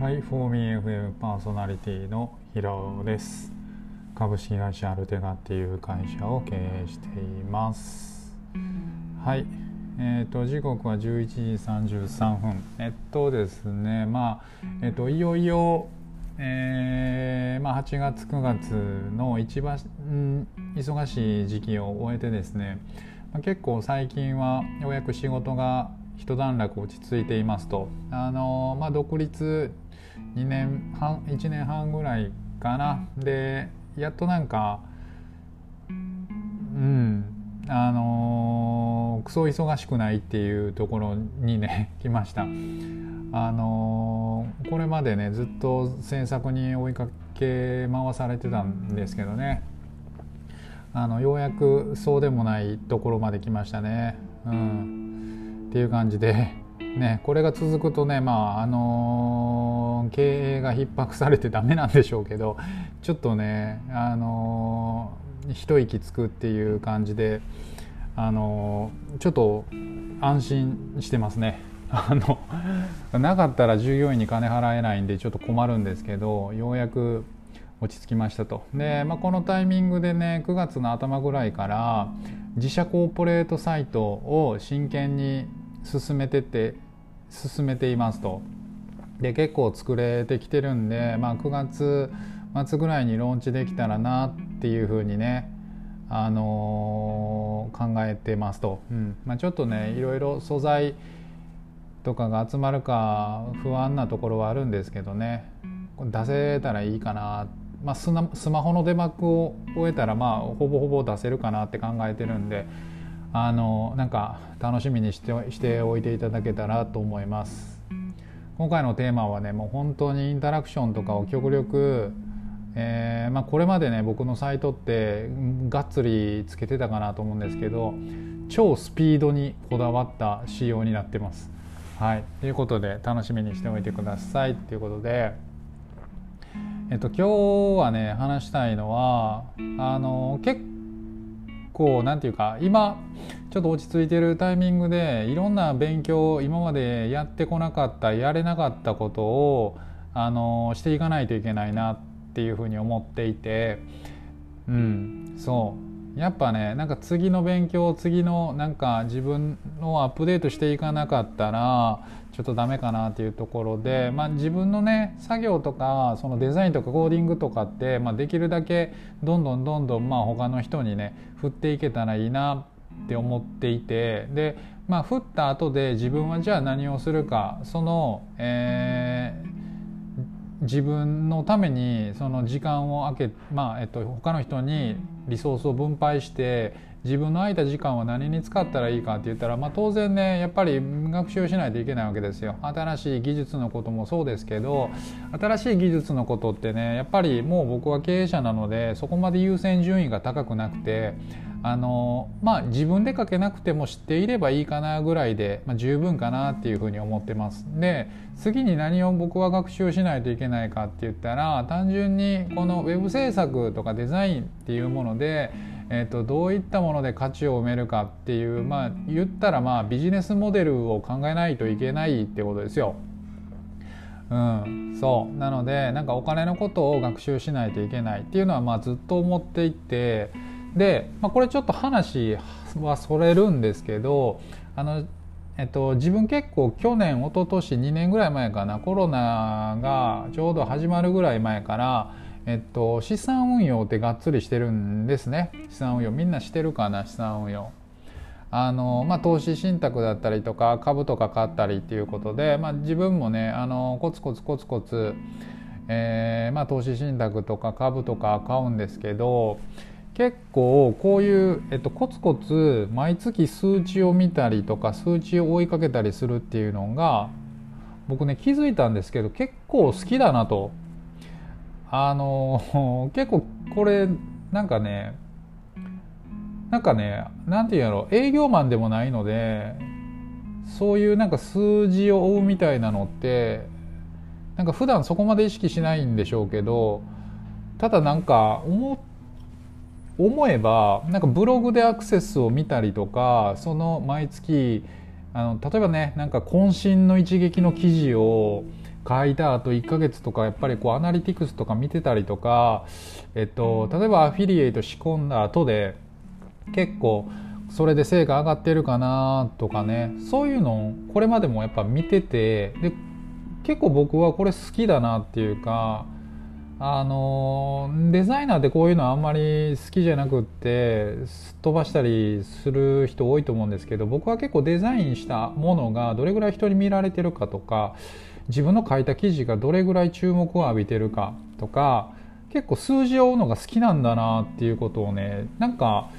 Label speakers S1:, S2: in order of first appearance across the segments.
S1: はい、フォーミー FM パーソナリティの平尾です。株式会社アルテガっていう会社を経営しています。はい、えっ、ー、と時刻は11時33分。えっとですね、まあえっ、といよいよ、えー、まあ8月9月の一番、うん、忙しい時期を終えてですね、まあ、結構最近はようやく仕事が一段落落ち着いていますとあの、まあ、独立2年半1年半ぐらいかな。でやっとなんかうんあのー、クソ忙しくないっていうところにね 来ました。あのー、これまでねずっと制作に追いかけ回されてたんですけどね。あのようやくそうでもないところまで来ましたね。うん。っていう感じでね、これが続くとね、まああのー、経営が逼迫されてダメなんでしょうけどちょっとね、あのー、一息つくっていう感じで、あのー、ちょっと安心してますね。あのなかったら従業員に金払えないんでちょっと困るんですけどようやく落ち着きましたとで、まあ、このタイミングでね9月の頭ぐらいから自社コーポレートサイトを真剣に進めてて進めていますと。で結構作れてきてるんで、まあ、9月末ぐらいにローンチできたらなっていうふうにね、あのー、考えてますと、うんまあ、ちょっとねいろいろ素材とかが集まるか不安なところはあるんですけどね出せたらいいかな、まあ、スマホの出幕を終えたらまあほぼほぼ出せるかなって考えてるんで。あのなんか楽しみにしてしておいていただけたらと思います。今回のテーマはねもう本当にインタラクションとかを極力、えーまあ、これまでね僕のサイトってがっつりつけてたかなと思うんですけど超スピードにこだわった仕様になってます。はい、ということで楽しみにしておいてください。ということで、えっと、今日はね話したいのはあの結構何て言うか今ちょっと落ち着いてるタイミングでいろんな勉強今までやってこなかったやれなかったことをあのしていかないといけないなっていうふうに思っていてうんそう。やっぱねなんか次の勉強次のなんか自分をアップデートしていかなかったらちょっとダメかなっていうところで、まあ、自分のね作業とかそのデザインとかコーディングとかって、まあ、できるだけどんどんどんどんまあ他の人にね振っていけたらいいなって思っていてで、まあ、振った後で自分はじゃあ何をするかその、えー、自分のためにその時間を空け、まあえっと、他の人にリソースを分配して自分の空いた時間は何に使ったらいいかって言ったら、まあ、当然ねやっぱり学習しないといけないわけですよ。新しい技術のこともそうですけど新しい技術のことってねやっぱりもう僕は経営者なのでそこまで優先順位が高くなくてあのまあ自分で書けなくても知っていればいいかなぐらいで、まあ、十分かなっていうふうに思ってます。で次に何を僕は学習しないといけないかって言ったら単純にこのウェブ制作とかデザインっていうものでえーと、どういったもので価値を埋めるかっていうまあ言ったらまあビジネスモデルを考えないといけないってことですよ。うん、そう。なのでなんかお金のことを学習しないといけないっていうのはまあずっと思っていてで、まあ、これちょっと話はそれるんですけどあの、えっと、自分結構去年一昨年2年ぐらい前かなコロナがちょうど始まるぐらい前からえっと、資産運用ってがっつりしてるんですね。資産運用みんなしてるかな？資産運用。あの、まあ、投資信託だったりとか株とか買ったりっていうことで、まあ、自分もねあのコツコツコツコツ、えーまあ、投資信託とか株とか買うんですけど結構こういう、えっと、コツコツ毎月数値を見たりとか数値を追いかけたりするっていうのが僕ね気づいたんですけど結構好きだなと。あの 結構これなんかねなんかねなんて言うんやろ営業マンでもないのでそういうなんか数字を追うみたいなのってなんか普段そこまで意識しないんでしょうけどただなんか思思えばなんかブログでアクセスを見たりとかその毎月あの例えばねなんか渾身の一撃の記事を書いた後1ヶ月とかやっぱりこうアナリティクスとか見てたりとか、えっと、例えばアフィリエイト仕込んだ後で結構それで成果上がってるかなとかねそういうのをこれまでもやっぱ見ててで結構僕はこれ好きだなっていうかあのデザイナーってこういうのあんまり好きじゃなくってすっ飛ばしたりする人多いと思うんですけど僕は結構デザインしたものがどれぐらい人に見られてるかとか自分の書いた記事がどれぐらい注目を浴びてるかとか結構数字を追うのが好きなんだなっていうことをねなんか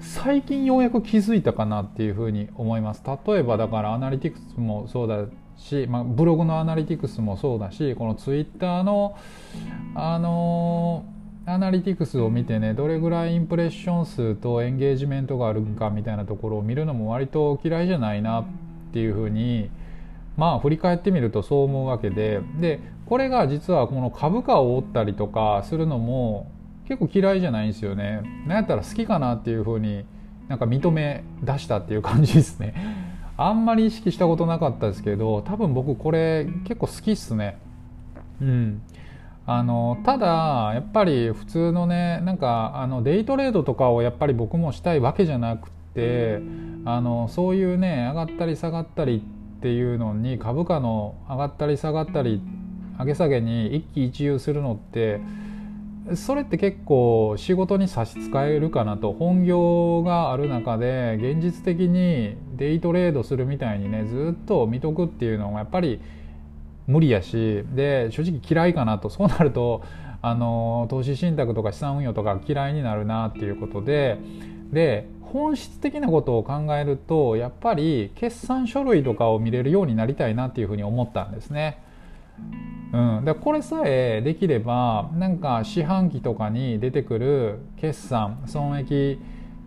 S1: 最近ようやく気づいたかなっていうふうに思います。例えばだからアナリティクスもそうだし、まあ、ブログのアナリティクスもそうだしこのツイッターのあのアナリティクスを見てねどれぐらいインプレッション数とエンゲージメントがあるかみたいなところを見るのも割と嫌いじゃないなっていうふうにまあ振り返ってみるとそう思うわけででこれが実はこの株価を追ったりとかするのも結構嫌いじゃないんですよね。なんやったら好きかなっていうふうになんか認め出したっていう感じですね。あんまり意識したことなかったですけど多分僕これ結構好きっすねうんあのただやっぱり普通のねなんかあのデイトレードとかをやっぱり僕もしたいわけじゃなくてあのそういうね上がったり下がったりってていうのに株価の上がったり下がったり上げ下げに一喜一憂するのってそれって結構仕事に差し支えるかなと。本業がある中で現実的にデイトレードするみたいにねずっと見とくっていうのがやっぱり無理やしで正直嫌いかなと。そうなるとあの投資信託とか資産運用とか嫌いになるなっていうことでで本質的なことを考えるとやっぱり決算書類とかを見れるようになりたいなっていうふうに思ったんですね。うん、でこれさえできればなんか四半期とかに出てくる決算損益、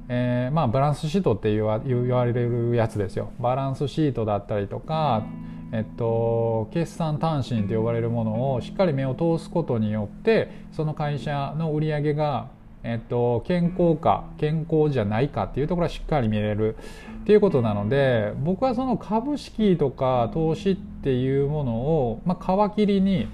S1: えー、まあバランスシートって言わ言われるやつですよバランスシートだったりとか、えっと、決算単身と呼ばれるものをしっかり目を通すことによってその会社の売り上げがえっと、健康か健康じゃないかっていうところはしっかり見れるっていうことなので僕はその株式とか投資っていうものを、まあ、皮切りに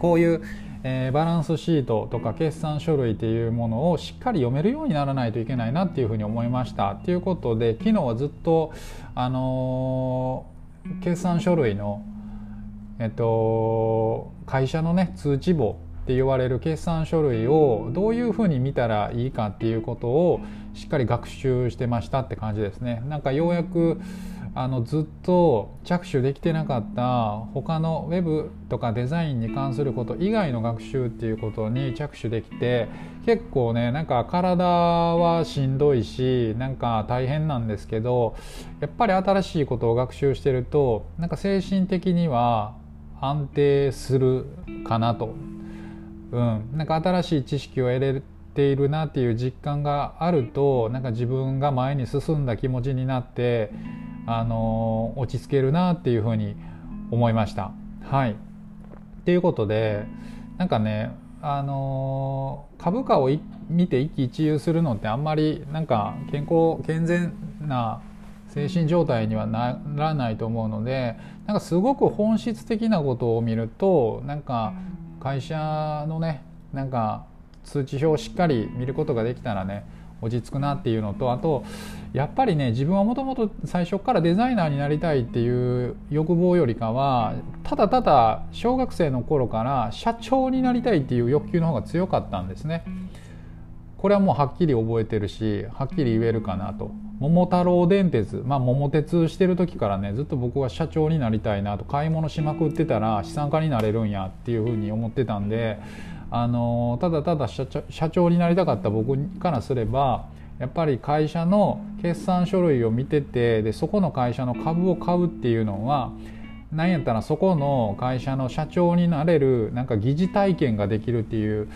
S1: こういう、えー、バランスシートとか決算書類っていうものをしっかり読めるようにならないといけないなっていうふうに思いました。っていうことで昨日はずっと、あのー、決算書類の、えっと、会社のね通知簿って言われる決算書類をどういうふうに見たらいいかっていうことをしっかり学習してましたって感じですね。なんかようやくあのずっと着手できてなかった他のウェブとかデザインに関すること以外の学習っていうことに着手できて結構ねなんか体はしんどいしなんか大変なんですけどやっぱり新しいことを学習してるとなんか精神的には安定するかなとうん、なんか新しい知識を得れているなっていう実感があるとなんか自分が前に進んだ気持ちになってあの落ち着けるなっていうふうに思いました。はい、ということでなんかねあの株価を見て一喜一憂するのってあんまりなんか健康健全な精神状態にはならないと思うのでなんかすごく本質的なことを見るとなんか会社のねなんか通知表をしっかり見ることができたらね落ち着くなっていうのとあとやっぱりね自分はもともと最初からデザイナーになりたいっていう欲望よりかはただただ小学生の頃から社長になりたいっていう欲求の方が強かったんですね。これはもうはっきり覚えてるしはっきり言えるかなと。桃太郎電鉄まあ桃鉄してる時からねずっと僕は社長になりたいなと。買い物しまくってたら資産家になれるんやっていうふうに思ってたんであのただただ社長になりたかった僕からすればやっぱり会社の決算書類を見ててでそこの会社の株を買うっていうのは何やったらそこの会社の社長になれるなんか疑似体験ができるっていう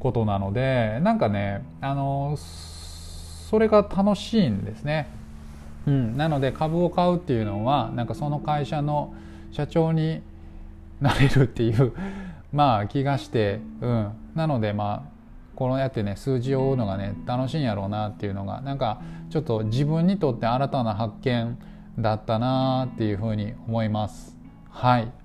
S1: ことなのでなんかねあのそれが楽しいんですね。うん、なので株を買うっていうのはなんかその会社の社長になれるっていう まあ気がして、うん、なのでまあこのやってね数字を追うのがね楽しいんやろうなっていうのがなんかちょっと自分にとって新たな発見だったなっていうふうに思います。はい